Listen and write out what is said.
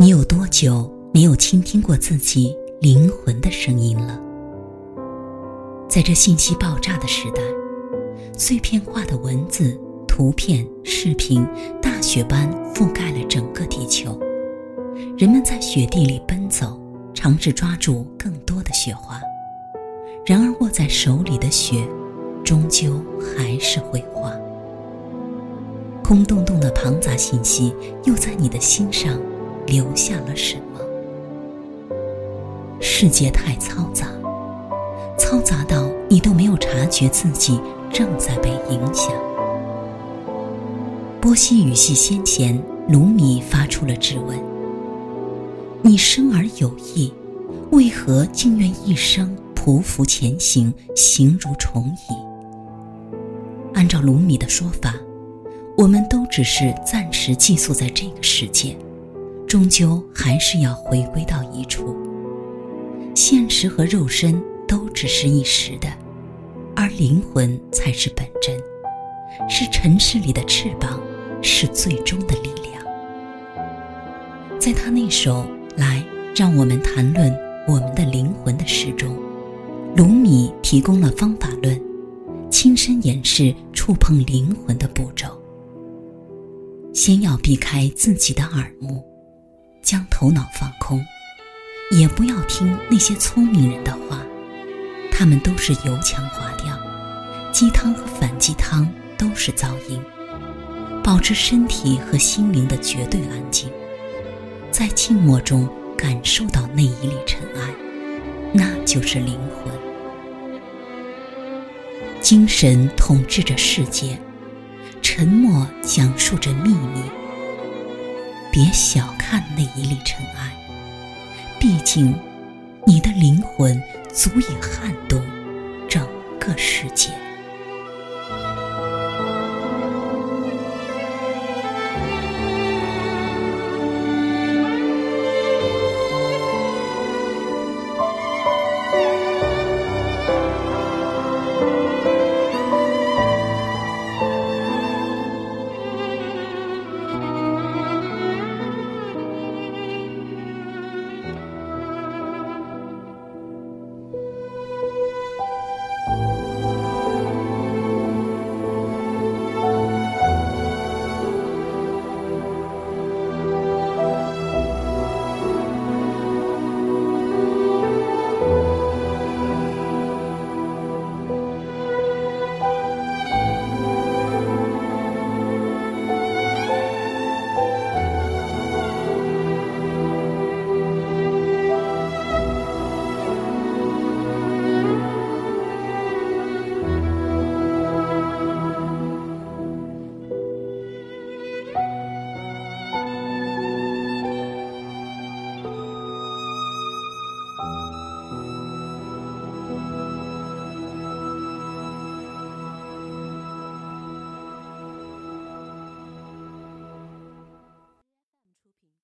你有多久没有倾听过自己灵魂的声音了？在这信息爆炸的时代，碎片化的文字、图片、视频大雪般覆盖了整个地球。人们在雪地里奔走，尝试抓住更多的雪花。然而，握在手里的雪，终究还是会化。空洞洞的庞杂信息，又在你的心上。留下了什么？世界太嘈杂，嘈杂到你都没有察觉自己正在被影响。波西语系先贤卢米发出了质问：“你生而有意，为何竟愿一生匍匐前行，形如虫蚁？”按照卢米的说法，我们都只是暂时寄宿在这个世界。终究还是要回归到一处。现实和肉身都只是一时的，而灵魂才是本真，是尘世里的翅膀，是最终的力量。在他那首《来，让我们谈论我们的灵魂》的诗中，卢米提供了方法论，亲身演示触碰灵魂的步骤。先要避开自己的耳目。将头脑放空，也不要听那些聪明人的话，他们都是油腔滑调，鸡汤和反鸡汤都是噪音。保持身体和心灵的绝对安静，在静默中感受到那一粒尘埃，那就是灵魂。精神统治着世界，沉默讲述着秘密。别小看那一粒尘埃，毕竟，你的灵魂足以撼动整个世界。